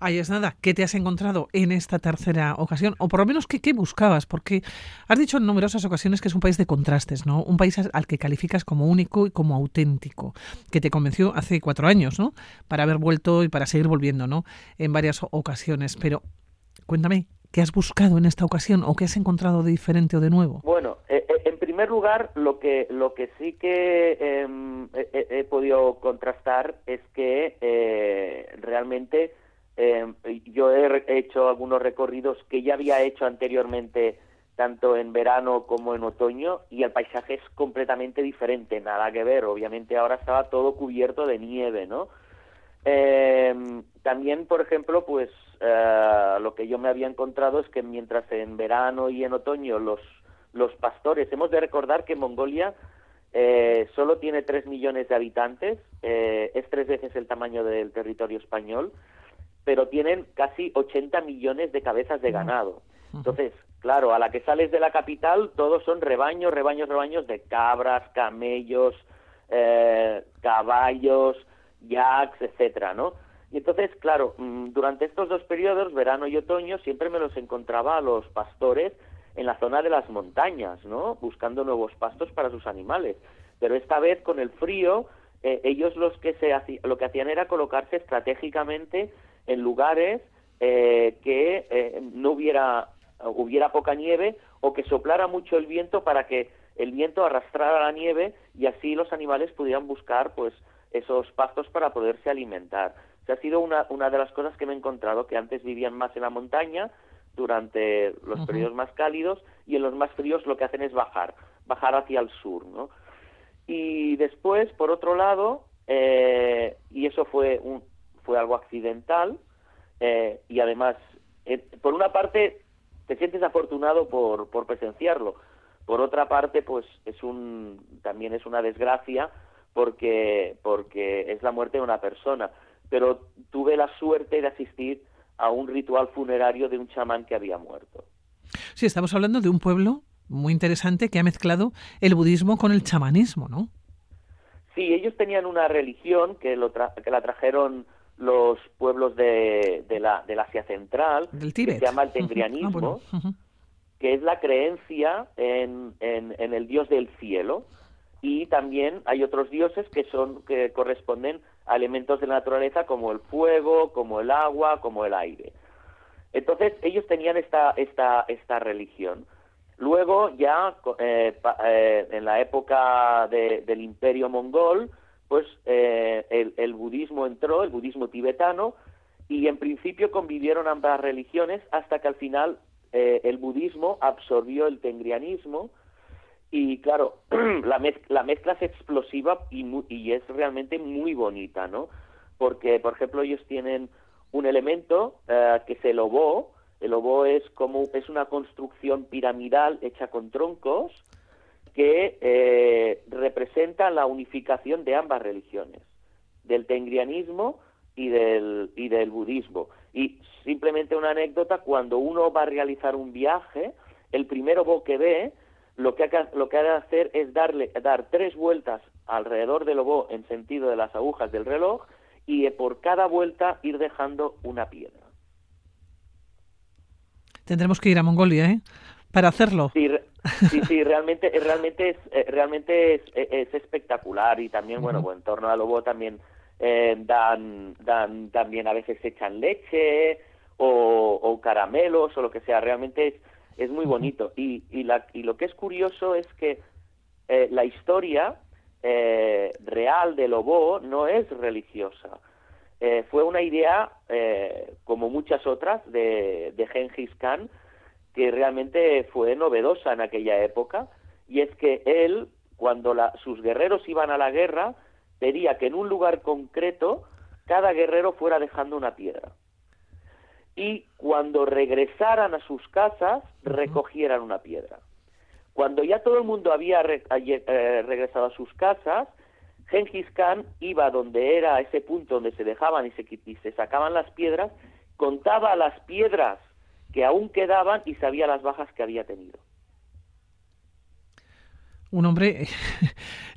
Ahí es nada. ¿Qué te has encontrado en esta tercera ocasión? O por lo menos, ¿qué, ¿qué, buscabas? Porque has dicho en numerosas ocasiones que es un país de contrastes, ¿no? Un país al que calificas como único y como auténtico, que te convenció hace cuatro años, ¿no? Para haber vuelto y para seguir volviendo, ¿no? En varias ocasiones. Pero cuéntame, ¿qué has buscado en esta ocasión o qué has encontrado de diferente o de nuevo? Bueno, eh, eh, en primer lugar, lo que, lo que sí que em, he, podido contrastar es que eh, realmente em, yo he hecho algunos recorridos que ya había hecho anteriormente tanto en verano como en otoño y el paisaje es completamente diferente, nada que ver. Obviamente ahora estaba todo cubierto de nieve, ¿no? Em, también, por ejemplo, pues eh, lo que yo me había encontrado es que mientras en verano y en otoño los los pastores. Hemos de recordar que Mongolia eh, solo tiene 3 millones de habitantes, eh, es tres veces el tamaño del territorio español, pero tienen casi 80 millones de cabezas de ganado. Entonces, claro, a la que sales de la capital, todos son rebaños, rebaños, rebaños de cabras, camellos, eh, caballos, yaks, etcétera, ¿no? Y entonces, claro, mm, durante estos dos periodos, verano y otoño, siempre me los encontraba a los pastores en la zona de las montañas, ¿no? Buscando nuevos pastos para sus animales. Pero esta vez con el frío, eh, ellos los que se lo que hacían era colocarse estratégicamente en lugares eh, que eh, no hubiera hubiera poca nieve o que soplara mucho el viento para que el viento arrastrara la nieve y así los animales pudieran buscar pues esos pastos para poderse alimentar. O ha sido una, una de las cosas que me he encontrado, que antes vivían más en la montaña, durante los periodos más cálidos y en los más fríos lo que hacen es bajar, bajar hacia el sur, ¿no? Y después, por otro lado, eh, y eso fue un, fue algo accidental eh, y además, eh, por una parte, te sientes afortunado por, por presenciarlo, por otra parte, pues es un también es una desgracia porque porque es la muerte de una persona, pero tuve la suerte de asistir a un ritual funerario de un chamán que había muerto. Sí, estamos hablando de un pueblo muy interesante que ha mezclado el budismo con el chamanismo, ¿no? Sí, ellos tenían una religión que, lo que la trajeron los pueblos de, de la, del Asia Central, Del que se llama el Ah, tengrianismo, bueno, ujú. que es la creencia en, en, en el dios del cielo. Y también hay otros dioses que son que corresponden a elementos de la naturaleza como el fuego, como el agua, como el aire. Entonces ellos tenían esta esta esta religión. Luego ya eh, pa- eh, en la época de- del Imperio mongol, pues eh, el, budismo entró, el budismo tibetano, y en principio convivieron ambas religiones hasta que al final eh, el budismo absorbió el tengrianismo y claro, la, la mezcla es explosiva y, y es realmente muy bonita, ¿no? Porque, por ejemplo, ellos tienen un elemento eh, que es el oboe. El oboe es como es una construcción piramidal hecha con troncos que eh, representa la unificación de ambas religiones, del tengrianismo y del, y del budismo. Y simplemente una anécdota, cuando uno va a realizar un viaje, el primer oboe que ve, lo que, ha, lo que ha de hacer es darle, dar tres vueltas alrededor del oboe en sentido de las agujas del reloj y eh, por cada vuelta ir dejando una piedra. Tendremos que ir a Mongolia, ¿eh? Para hacerlo. Sí, sí, sí, realmente, realmente es, eh, realmente es, eh, es espectacular y también, bueno, bueno, en torno al lobo también eh, dan, dan, también a veces echan leche o, o caramelos o lo que sea. Realmente es, es muy bonito y, y, la, y lo que es curioso es que eh, la historia eh, real del lobo no es religiosa. Eh, fue una idea, eh, como muchas otras, de, de Genghis Khan, que realmente fue novedosa en aquella época, y es que él, cuando la- sus guerreros iban a la guerra, pedía que en un lugar concreto cada guerrero fuera dejando una piedra. Y cuando regresaran a sus casas, recogieran una piedra. Cuando ya todo el mundo había re- eh, regresado a sus casas, Genghis Khan iba donde era ese punto donde se dejaban y se, y se sacaban las piedras, contaba las piedras que aún quedaban y sabía las bajas que había tenido. Un hombre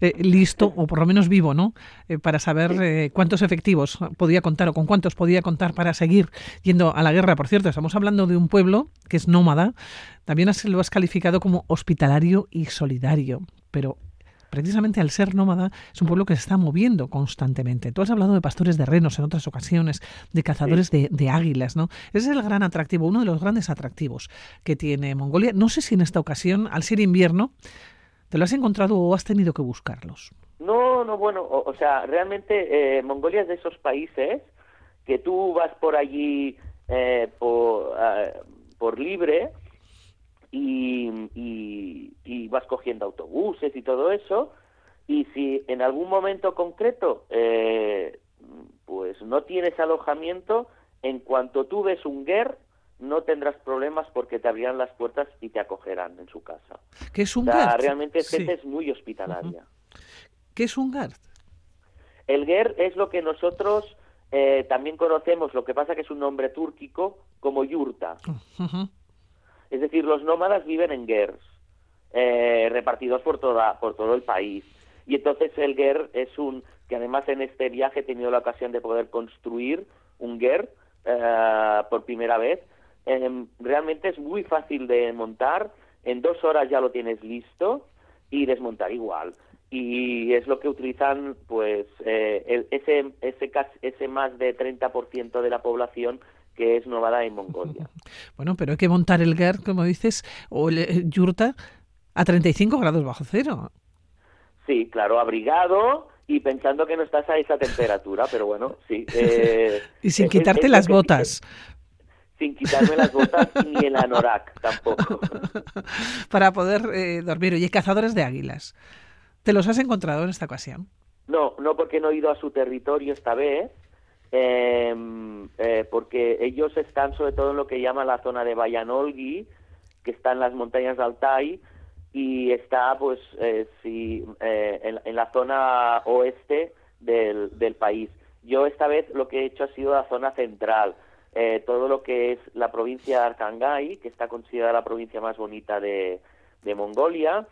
eh, listo, o por lo menos vivo, ¿no? Eh, para saber eh, cuántos efectivos podía contar o con cuántos podía contar para seguir yendo a la guerra. Por cierto, estamos hablando de un pueblo que es nómada. También has- lo has calificado como hospitalario y solidario. Pero precisamente al ser nómada es un pueblo que se está moviendo constantemente. Tú has hablado de pastores de renos en otras ocasiones, de cazadores de, de águilas, ¿no? Ese es el gran atractivo, uno de los grandes atractivos que tiene Mongolia. No sé si en esta ocasión, al ser invierno, ¿te lo has encontrado o has tenido que buscarlos? No, no, bueno, o, o sea, realmente eh, Mongolia es de esos países que tú vas por allí eh, por, eh, por libre y, y, y vas cogiendo autobuses y todo eso, y si en algún momento concreto eh, pues no tienes alojamiento, en cuanto tú ves un GER, no tendrás problemas porque te abrirán las puertas y te acogerán en su casa. ¿Qué es O un sea, GERT? realmente es Sí. gente es muy hospitalaria. ¿Qué es un GERT? El ger es lo que nosotros eh, también conocemos, lo que pasa que es un nombre túrquico, como yurta. Ujú. Es decir, los nómadas viven en gers, eh, repartidos por, toda, por todo el país. Y entonces el ger es un, que además en este viaje he tenido la ocasión de poder construir un ger eh, por primera vez. Em, realmente es muy fácil de montar, en dos horas ya lo tienes listo y desmontar igual. Y es lo que utilizan, pues, eh, el- ese, ese, ese más de 30% de la población que es nómada en Mongolia. Bueno, pero hay que montar el GERT, como dices, o el eh, yurta a 35 grados bajo cero. Sí, claro, abrigado y pensando que no estás a esa temperatura, pero bueno, sí. eh, Y sin quitarte es las botas. sin quitarme las botas ni el anorak tampoco. para poder eh, dormir. Oye, cazadores de águilas. ¿Te los has encontrado en esta ocasión? No, no porque no he ido a su territorio esta vez, eh, eh, porque ellos están sobre todo en lo que llaman la zona de Bayanolgi, que está en las montañas de Altai, y está pues eh, sí, eh, en, en la zona oeste del, del país. Yo esta vez lo que he hecho ha sido la zona central, eh, todo lo que es la provincia de Arkangai, que está considerada la provincia más bonita de, de Mongolia,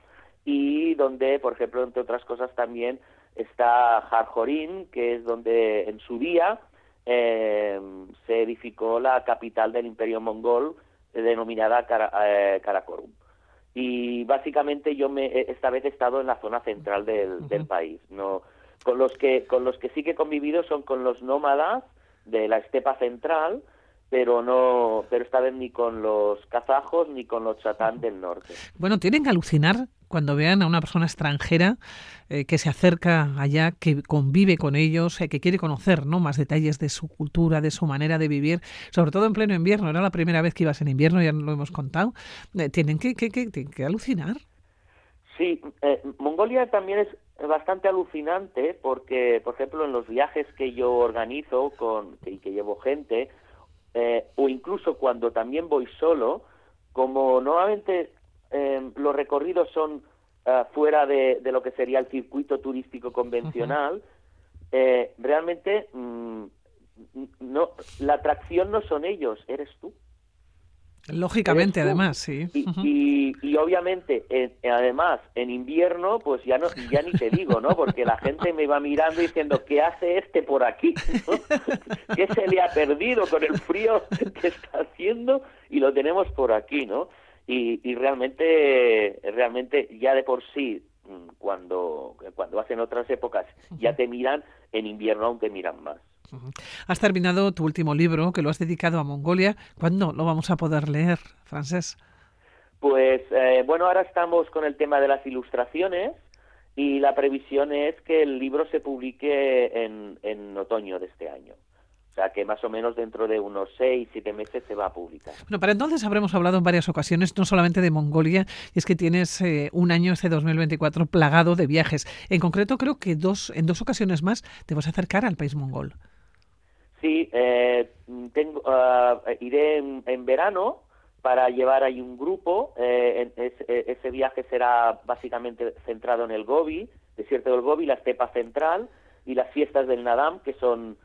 y donde, por ejemplo, entre otras cosas también está Jarjorín, que es donde en su día eh, se edificó la capital del Imperio Mongol, eh, denominada eh, Karakorum. Y básicamente yo me, esta vez he estado en la zona central del, del país. No, con los que con los que sí que he convivido son con los nómadas de la estepa central, pero no pero esta vez ni con los kazajos ni con los chatán del norte. Bueno, tienen que alucinar cuando vean a una persona extranjera eh, que se acerca allá, que convive con ellos, eh, que quiere conocer ¿no? más detalles de su cultura, de su manera de vivir, sobre todo en pleno invierno. Era la primera vez que ibas en invierno, ya lo hemos contado. Eh, tienen que, que, que, que, alucinar. Sí, Mongolia también es bastante alucinante porque, por ejemplo, en los viajes que yo organizo con, y que llevo gente, o incluso cuando también voy solo, como nuevamente eh, los recorridos son eh, fuera de, lo que sería el circuito turístico convencional, eh, realmente mm, no, la atracción no son ellos, eres tú. Lógicamente, además, sí. Y, obviamente, además, en invierno, pues ya no, ya ni te digo, ¿no? Porque la gente me va mirando diciendo, ¿qué hace este por aquí? ¿Qué se le ha perdido con el frío que está haciendo? Y lo tenemos por aquí, ¿no? Y, realmente realmente ya de por sí mm, cuando cuando hacen otras épocas ya te miran en invierno aún te miran más Has terminado tu último libro que lo has dedicado a Mongolia. ¿Cuándo lo vamos a poder leer, Francés? Pues eh, bueno, ahora estamos con el tema de las ilustraciones y la previsión es que el libro se publique en, en otoño de este año. O sea que más o menos dentro de unos seis, siete meses se va a publicar. Bueno, para entonces habremos hablado en varias ocasiones, no solamente de Mongolia, y es que tienes eh, un año, este 2024, plagado de viajes. En concreto, creo que dos, en dos ocasiones más te vas a acercar al país mongol. Sí, eh, tengo, ah, iré en, verano para llevar ahí un grupo. Eh, ese viaje será básicamente centrado en el Gobi, desierto del Gobi, la estepa central y las fiestas del Nadam, que son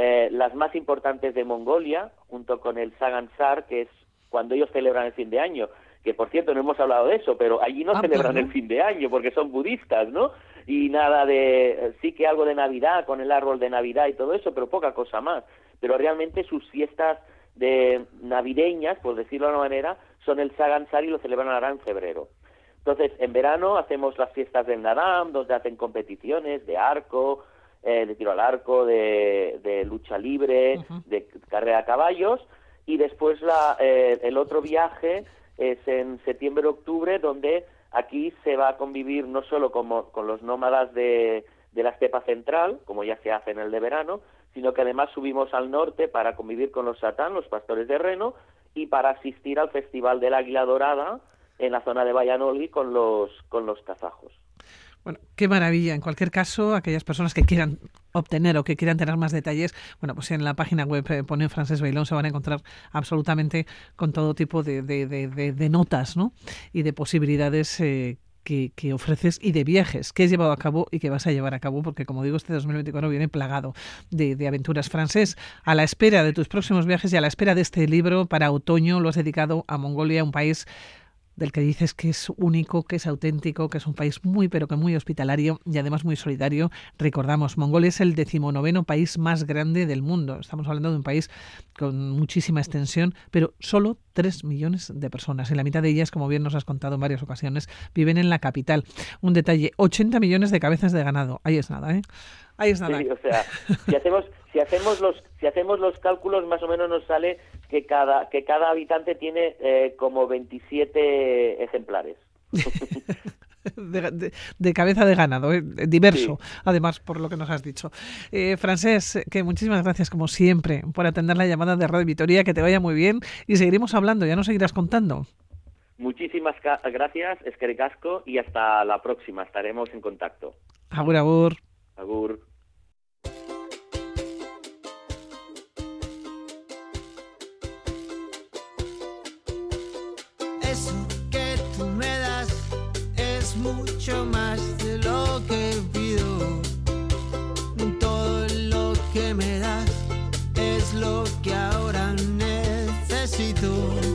eh, las más importantes de Mongolia, junto con el Sagansar, que es cuando ellos celebran el fin de año, que por cierto no hemos hablado de eso, pero allí no ah, celebran el fin de año porque son budistas, ¿no? Y nada de, sí que algo de Navidad, con el árbol de Navidad y todo eso, pero poca cosa más. Pero realmente sus fiestas de navideñas, por decirlo de una manera, son el Sagansar y lo celebran ahora en febrero. Entonces, en verano hacemos las fiestas del Nadam, donde hacen competiciones de arco, eh, de tiro al arco, de, lucha libre, de carrera a caballos, y después la, eh, el otro viaje es en septiembre-octubre, donde aquí se va a convivir no solo como, con los nómadas de, de la estepa central, como ya se hace en el de verano, sino que además subimos al norte para convivir con los satán, los pastores de reno, y para asistir al Festival del Águila Dorada en la zona de Valladolid con los, con los kazajos. Bueno, qué maravilla. En cualquier caso, aquellas personas que quieran obtener o que quieran tener más detalles, bueno, pues en la página web eh, pone Francés Bailón se van a encontrar absolutamente con todo tipo de, de, de, notas ¿no? y de posibilidades eh, que, que, ofreces y de viajes que has llevado a cabo y que vas a llevar a cabo, porque como digo, este 2024 viene plagado de, de, aventuras francés. A la espera de tus próximos viajes y a la espera de este libro para otoño, lo has dedicado a Mongolia, un país del que dices que es único, que es auténtico, que es un país muy pero que muy hospitalario y además muy solidario. Recordamos, Mongolia es el decimonoveno país más grande del mundo. Estamos hablando de un país con muchísima extensión, pero solo 3 millones de personas. Y la mitad de ellas, como bien nos has contado en varias ocasiones, viven en la capital. Un detalle, 80 millones de cabezas de ganado. Ahí es nada, ¿eh? Ahí es nada. o sea, si hacemos, si hacemos los, si hacemos los cálculos, más o menos nos sale que cada, que cada habitante tiene eh, como 27 ejemplares. De, cabeza de ganado, eh, diverso, además, por lo que nos has dicho. Eh, Francés, que muchísimas gracias, como siempre, por atender la llamada de Radio Vitoria, que te vaya muy bien y seguiremos hablando, ya nos seguirás contando. Muchísimas gracias, Esquericasco, y hasta la próxima, estaremos en contacto. Agur, agur. Agur. Eso que tú me das es mucho más de lo que pido. Todo lo que me das es lo que ahora necesito.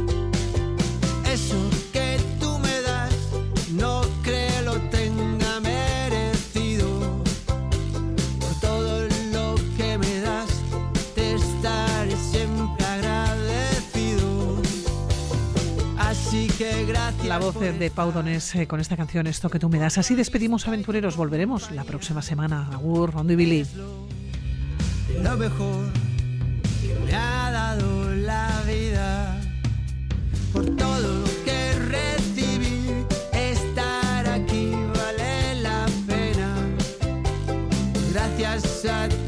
La voz de Pau Donés eh, con esta canción Esto que tú me das. Así despedimos aventureros. Volveremos la próxima semana. Agur, Rondo y Billy. Lo mejor que me ha dado la vida por todo lo que recibí. Estar aquí vale la pena. Gracias a ti